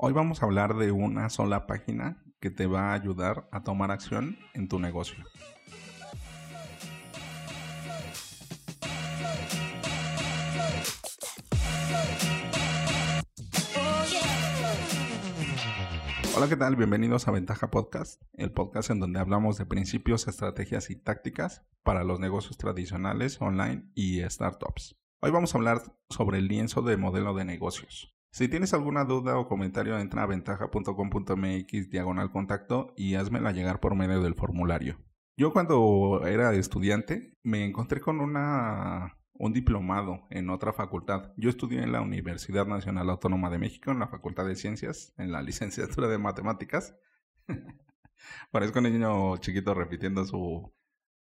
Hoy vamos a hablar de una sola página que te va a ayudar a tomar acción en tu negocio. Hola, ¿qué tal? Bienvenidos a Ventaja Podcast, el podcast en donde hablamos de principios, estrategias y tácticas para los negocios tradicionales, online y startups. Hoy vamos a hablar sobre el lienzo de modelo de negocios. Si tienes alguna duda o comentario, entra a ventaja.com.mx diagonal contacto y házmela llegar por medio del formulario. Yo cuando era estudiante me encontré con una un diplomado en otra facultad. Yo estudié en la Universidad Nacional Autónoma de México, en la Facultad de Ciencias, en la licenciatura de Matemáticas. Parezco un niño chiquito repitiendo su,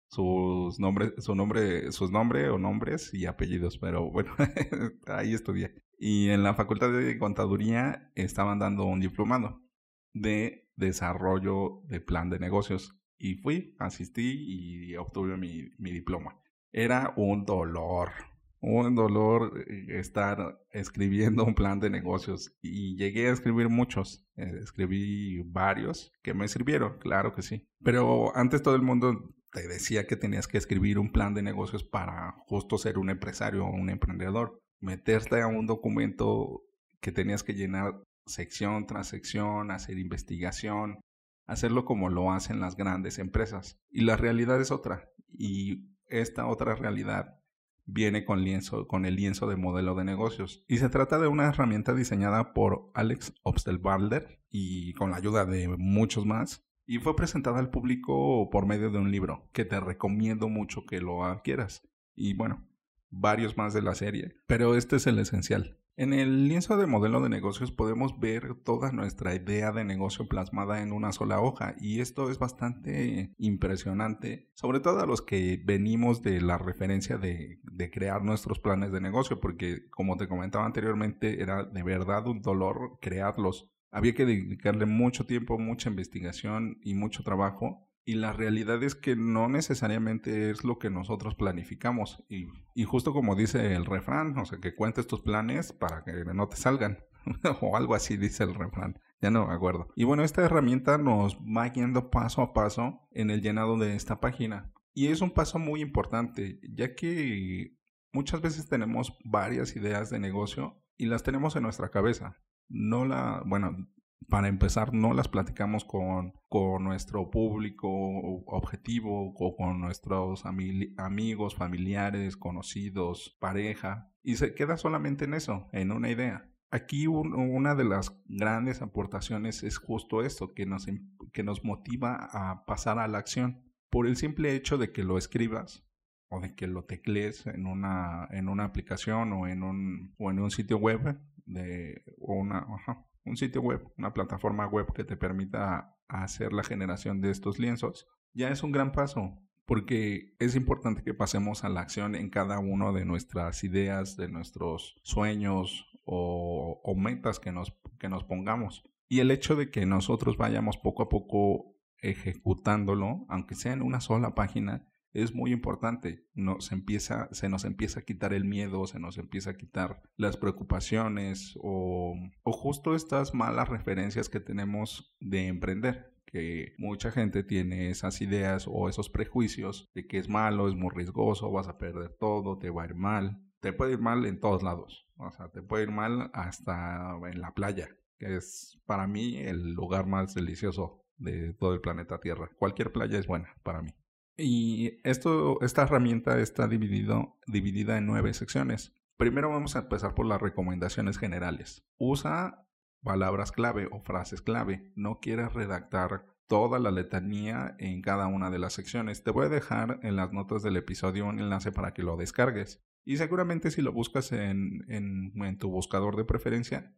sus nombres, su nombre, sus nombres o nombres y apellidos, pero bueno, ahí estudié. Y en la Facultad de Contaduría estaban dando un diplomado de desarrollo de plan de negocios. Y fui, asistí y obtuve mi, mi diploma era un dolor, un dolor eh, estar escribiendo un plan de negocios y llegué a escribir muchos, eh, escribí varios que me sirvieron, claro que sí. Pero antes todo el mundo te decía que tenías que escribir un plan de negocios para justo ser un empresario o un emprendedor, meterte a un documento que tenías que llenar sección tras sección, hacer investigación, hacerlo como lo hacen las grandes empresas. Y la realidad es otra. Y esta otra realidad viene con, lienzo, con el lienzo de modelo de negocios. Y se trata de una herramienta diseñada por Alex Obstelbalder y con la ayuda de muchos más. Y fue presentada al público por medio de un libro que te recomiendo mucho que lo adquieras. Y bueno, varios más de la serie. Pero este es el esencial. En el lienzo de modelo de negocios podemos ver toda nuestra idea de negocio plasmada en una sola hoja y esto es bastante impresionante, sobre todo a los que venimos de la referencia de, crear nuestros planes de negocio, porque como te comentaba anteriormente era de verdad un dolor crearlos. Había que dedicarle mucho tiempo, mucha investigación y mucho trabajo y la realidad es que no necesariamente es lo que nosotros planificamos. Y, justo como dice el refrán, o sea, que cuentes tus planes para que no te salgan. o algo así dice el refrán. Ya no me acuerdo. Y bueno, esta herramienta nos va guiando paso a paso en el llenado de esta página. Y es un paso muy importante, ya que muchas veces tenemos varias ideas de negocio y las tenemos en nuestra cabeza. No la, bueno, para empezar, no las platicamos con, con nuestro público objetivo o con nuestros amigos, familiares, conocidos, pareja, y se queda solamente en eso, en una idea. Aquí una de las grandes aportaciones es justo esto, que nos, que nos motiva a pasar a la acción. Por el simple hecho de que lo escribas o de que lo teclees en una, en una aplicación o en un, o en un sitio web de una, un sitio web, una plataforma web que te permita hacer la generación de estos lienzos, ya es un gran paso, porque es importante que pasemos a la acción en cada una de nuestras ideas, de nuestros sueños o, o metas que nos, que nos pongamos. Y el hecho de que nosotros vayamos poco a poco ejecutándolo, aunque sea en una sola página, es muy importante. Nos empieza, se nos empieza a quitar el miedo, se nos empieza a quitar las preocupaciones o, o justo estas malas referencias que tenemos de emprender que mucha gente tiene esas ideas o esos prejuicios de que es malo, es muy riesgoso, vas a perder todo, te va a ir mal. Te puede ir mal en todos lados. O sea, te puede ir mal hasta en la playa, que es para mí el lugar más delicioso de todo el planeta Tierra. Cualquier playa es buena para mí. Y esto, esta herramienta está dividido, dividida en nueve secciones. Primero vamos a empezar por las recomendaciones generales. Usa palabras clave o frases clave. No quieres redactar toda la letanía en cada una de las secciones. Te voy a dejar en las notas del episodio un enlace para que lo descargues. Y seguramente si lo buscas en, en, en tu buscador de preferencia,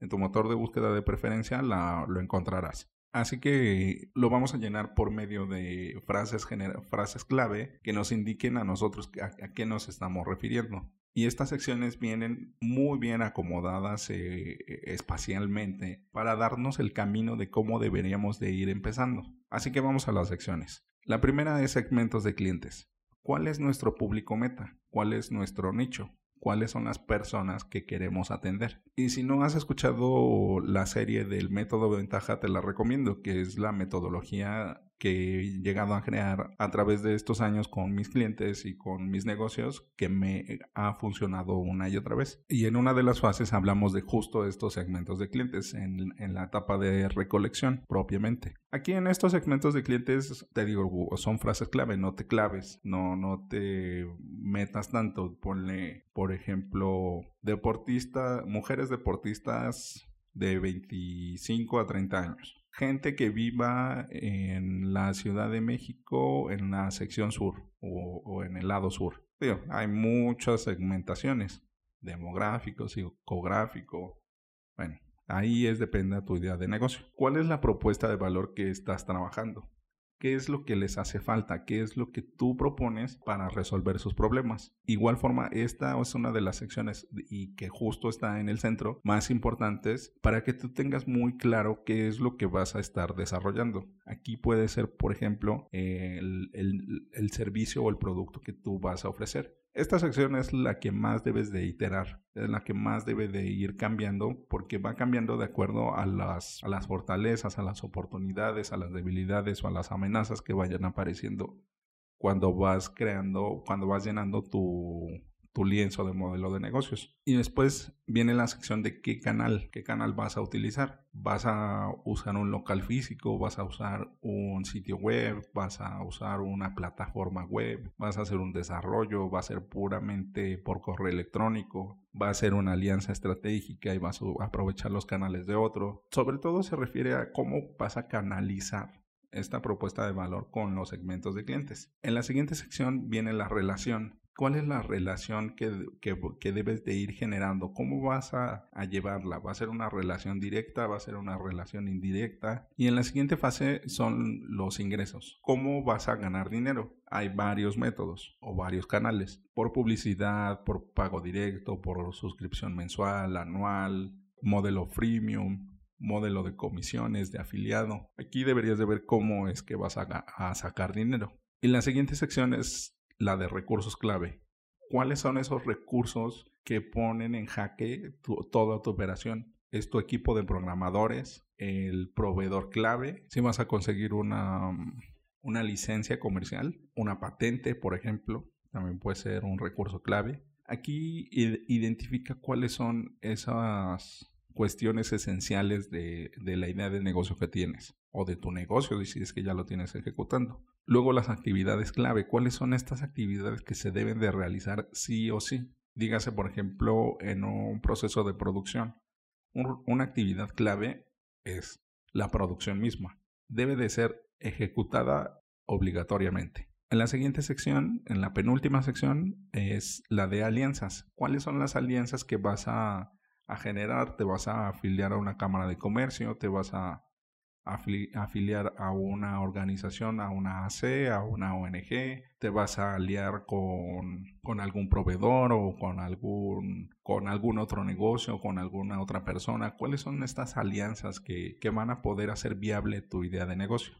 en tu motor de búsqueda de preferencia, la, lo encontrarás. Así que lo vamos a llenar por medio de frases, frases clave que nos indiquen a nosotros a, qué nos estamos refiriendo. Y estas secciones vienen muy bien acomodadas eh, espacialmente para darnos el camino de cómo deberíamos de ir empezando. Así que vamos a las secciones. La primera es segmentos de clientes. ¿Cuál es nuestro público meta? ¿Cuál es nuestro nicho? Cuáles son las personas que queremos atender. Y si no has escuchado la serie del método de ventaja, te la recomiendo, que es la metodología que he llegado a crear a través de estos años con mis clientes y con mis negocios que me ha funcionado una y otra vez. Y en una de las fases hablamos de justo estos segmentos de clientes en, en la etapa de recolección propiamente. Aquí en estos segmentos de clientes, te digo, son frases clave, no te claves, no, no te metas tanto. Ponle, por ejemplo, deportista, mujeres deportistas de 25 a 30 años gente que viva en la Ciudad de México en la sección sur o, en el lado sur. hay muchas segmentaciones, demográfico, psicográfico. Bueno, ahí es depende de tu idea de negocio. ¿Cuál es la propuesta de valor que estás trabajando? Qué es lo que les hace falta, qué es lo que tú propones para resolver sus problemas. Igual forma, esta es una de las secciones y que justo está en el centro más importantes para que tú tengas muy claro qué es lo que vas a estar desarrollando. Aquí puede ser, por ejemplo, el, el servicio o el producto que tú vas a ofrecer. Esta sección es la que más debes de iterar, es la que más debe de ir cambiando porque va cambiando de acuerdo a las, a las fortalezas, a las oportunidades, a las debilidades o a las amenazas que vayan apareciendo cuando vas creando, cuando vas llenando tu, tu lienzo de modelo de negocios. Y después viene la sección de qué canal, qué canal vas a utilizar. Vas a usar un local físico, vas a usar un sitio web, vas a usar una plataforma web, vas a hacer un desarrollo, va a ser puramente por correo electrónico, va a ser una alianza estratégica y vas a aprovechar los canales de otro. Sobre todo se refiere a cómo vas a canalizar esta propuesta de valor con los segmentos de clientes. En la siguiente sección viene la relación cuál es la relación que, que, debes de ir generando, cómo vas a, a, llevarla, va a ser una relación directa, va a ser una relación indirecta. Y en la siguiente fase son los ingresos, cómo vas a ganar dinero. Hay varios métodos o varios canales, por publicidad, por pago directo, por suscripción mensual, anual, modelo freemium, modelo de comisiones, de afiliado. Aquí deberías de ver cómo es que vas a, a sacar dinero. Y la siguiente sección es la de recursos clave. ¿Cuáles son esos recursos que ponen en jaque toda tu operación? Es tu equipo de programadores, el proveedor clave, si vas a conseguir una, una licencia comercial, una patente, por ejemplo, también puede ser un recurso clave. Aquí identifica cuáles son esas cuestiones esenciales de, de, la idea de negocio que tienes o de tu negocio si es que ya lo tienes ejecutando. Luego las actividades clave. ¿Cuáles son estas actividades que se deben de realizar sí o sí? Dígase, por ejemplo, en un proceso de producción. una actividad clave es la producción misma. Debe de ser ejecutada obligatoriamente. En la siguiente sección, en la penúltima sección, es la de alianzas. ¿Cuáles son las alianzas que vas a, a generar? ¿Te vas a afiliar a una cámara de comercio? ¿Te vas a afiliar a una organización, a una AC, a una ONG, te vas a aliar con, con, algún proveedor o con algún, con algún otro negocio con alguna otra persona. ¿Cuáles son estas alianzas que, que van a poder hacer viable tu idea de negocio?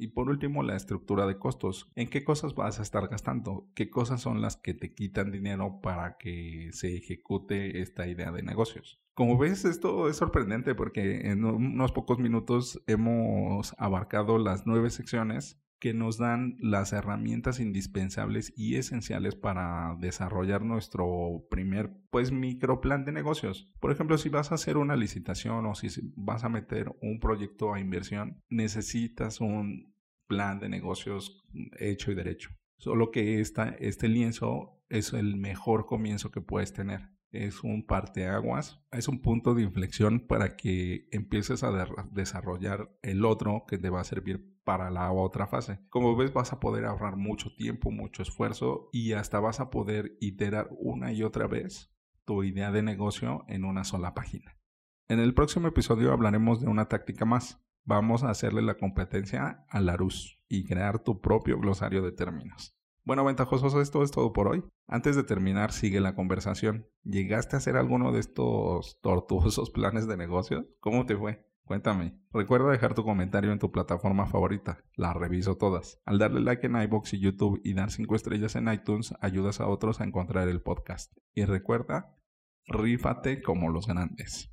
Y por último, la estructura de costos. ¿En qué cosas vas a estar gastando? ¿Qué cosas son las que te quitan dinero para que se ejecute esta idea de negocios? Como ves, esto es sorprendente porque en unos pocos minutos hemos abarcado las nueve secciones que nos dan las herramientas indispensables y esenciales para desarrollar nuestro primer pues micro plan de negocios. Por ejemplo, si vas a hacer una licitación o si vas a meter un proyecto a inversión, necesitas un plan de negocios hecho y derecho. Solo que esta, este lienzo es el mejor comienzo que puedes tener es un parteaguas, es un punto de inflexión para que empieces a desarrollar el otro que te va a servir para la otra fase. Como ves, vas a poder ahorrar mucho tiempo, mucho esfuerzo y hasta vas a poder iterar una y otra vez tu idea de negocio en una sola página. En el próximo episodio hablaremos de una táctica más. Vamos a hacerle la competencia a Larus y crear tu propio glosario de términos. Bueno, ventajosos, esto es todo por hoy. Antes de terminar, sigue la conversación. ¿Llegaste a hacer alguno de estos tortuosos planes de negocio? ¿Cómo te fue? Cuéntame. Recuerda dejar tu comentario en tu plataforma favorita. Las reviso todas. Al darle like en iBox y YouTube y dar 5 estrellas en iTunes, ayudas a otros a encontrar el podcast. Y recuerda, rífate como los grandes.